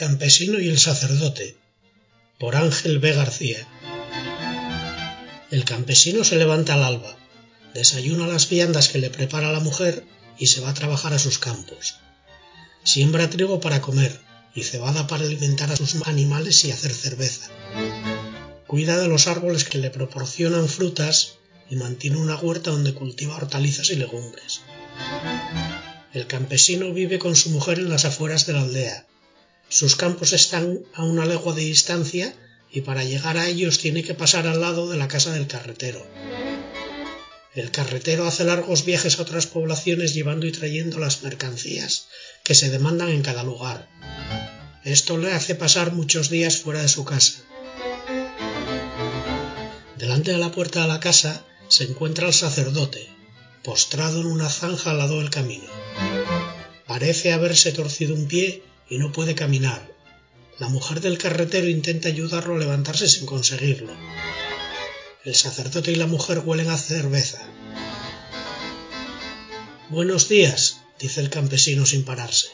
campesino y el sacerdote por Ángel B. García El campesino se levanta al alba, desayuna las viandas que le prepara la mujer y se va a trabajar a sus campos. Siembra trigo para comer y cebada para alimentar a sus animales y hacer cerveza. Cuida de los árboles que le proporcionan frutas y mantiene una huerta donde cultiva hortalizas y legumbres. El campesino vive con su mujer en las afueras de la aldea, sus campos están a una legua de distancia y para llegar a ellos tiene que pasar al lado de la casa del carretero. El carretero hace largos viajes a otras poblaciones llevando y trayendo las mercancías que se demandan en cada lugar. Esto le hace pasar muchos días fuera de su casa. Delante de la puerta de la casa se encuentra el sacerdote, postrado en una zanja al lado del camino. Parece haberse torcido un pie y no puede caminar. La mujer del carretero intenta ayudarlo a levantarse sin conseguirlo. El sacerdote y la mujer huelen a cerveza. Buenos días, dice el campesino sin pararse.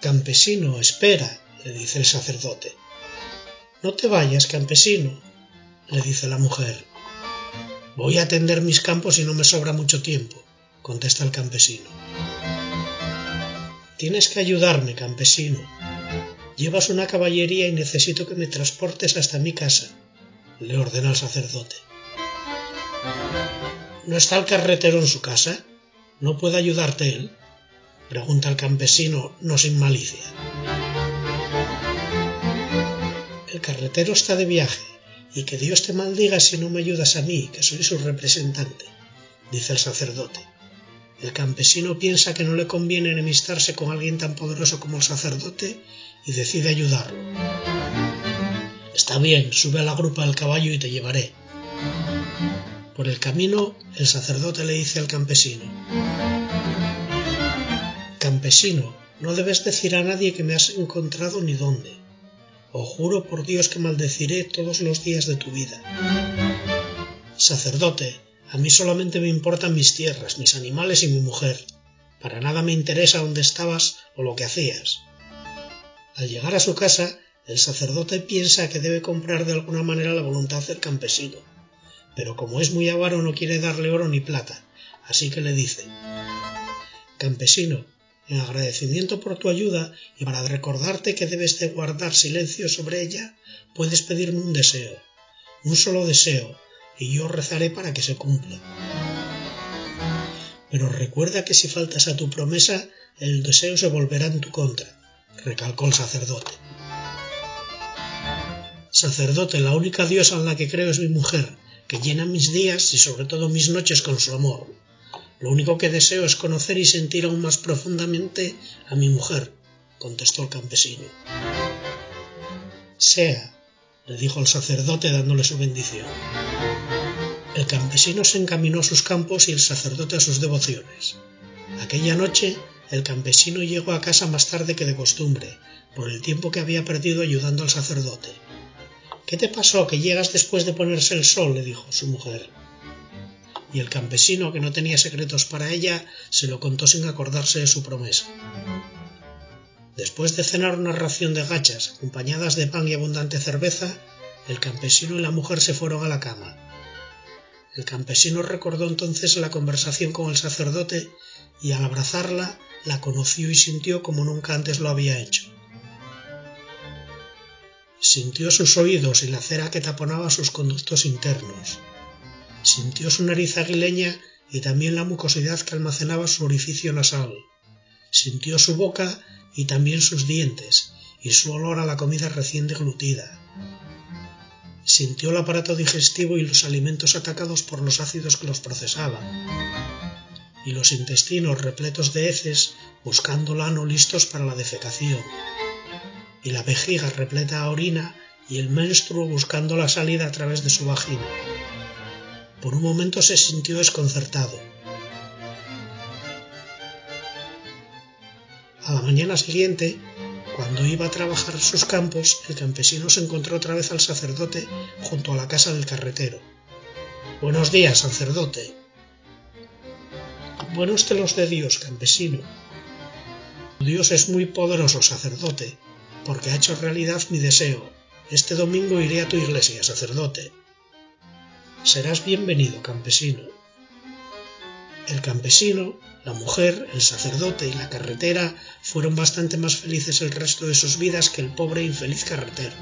Campesino, espera, le dice el sacerdote. No te vayas, campesino, le dice la mujer. Voy a atender mis campos y no me sobra mucho tiempo, contesta el campesino. Tienes que ayudarme, campesino. Llevas una caballería y necesito que me transportes hasta mi casa, le ordena el sacerdote. ¿No está el carretero en su casa? ¿No puede ayudarte él? pregunta el campesino, no sin malicia. El carretero está de viaje, y que Dios te maldiga si no me ayudas a mí, que soy su representante, dice el sacerdote. El campesino piensa que no le conviene enemistarse con alguien tan poderoso como el sacerdote y decide ayudarlo. Está bien, sube a la grupa del caballo y te llevaré. Por el camino, el sacerdote le dice al campesino, Campesino, no debes decir a nadie que me has encontrado ni dónde. O juro por Dios que maldeciré todos los días de tu vida. Sacerdote, a mí solamente me importan mis tierras, mis animales y mi mujer. Para nada me interesa dónde estabas o lo que hacías. Al llegar a su casa, el sacerdote piensa que debe comprar de alguna manera la voluntad del campesino, pero como es muy avaro no quiere darle oro ni plata, así que le dice Campesino, en agradecimiento por tu ayuda y para recordarte que debes de guardar silencio sobre ella, puedes pedirme un deseo, un solo deseo, y yo rezaré para que se cumpla. Pero recuerda que si faltas a tu promesa, el deseo se volverá en tu contra, recalcó el sacerdote. Sacerdote, la única diosa en la que creo es mi mujer, que llena mis días y sobre todo mis noches con su amor. Lo único que deseo es conocer y sentir aún más profundamente a mi mujer, contestó el campesino. Sea, le dijo el sacerdote dándole su bendición. El campesino se encaminó a sus campos y el sacerdote a sus devociones. Aquella noche el campesino llegó a casa más tarde que de costumbre, por el tiempo que había perdido ayudando al sacerdote. ¿Qué te pasó que llegas después de ponerse el sol? le dijo su mujer. Y el campesino, que no tenía secretos para ella, se lo contó sin acordarse de su promesa. Después de cenar una ración de gachas acompañadas de pan y abundante cerveza, el campesino y la mujer se fueron a la cama. El campesino recordó entonces la conversación con el sacerdote y al abrazarla la conoció y sintió como nunca antes lo había hecho. Sintió sus oídos y la cera que taponaba sus conductos internos. Sintió su nariz aguileña y también la mucosidad que almacenaba su orificio nasal. Sintió su boca y también sus dientes, y su olor a la comida recién deglutida. Sintió el aparato digestivo y los alimentos atacados por los ácidos que los procesaban, y los intestinos repletos de heces buscando lano listos para la defecación, y la vejiga repleta de orina y el menstruo buscando la salida a través de su vagina. Por un momento se sintió desconcertado A la mañana siguiente, cuando iba a trabajar sus campos, el campesino se encontró otra vez al sacerdote junto a la casa del carretero. Buenos días, sacerdote. Buenos te los de Dios, campesino. Dios es muy poderoso, sacerdote, porque ha hecho realidad mi deseo. Este domingo iré a tu iglesia, sacerdote. Serás bienvenido, campesino. El campesino, la mujer, el sacerdote y la carretera fueron bastante más felices el resto de sus vidas que el pobre e infeliz carretero.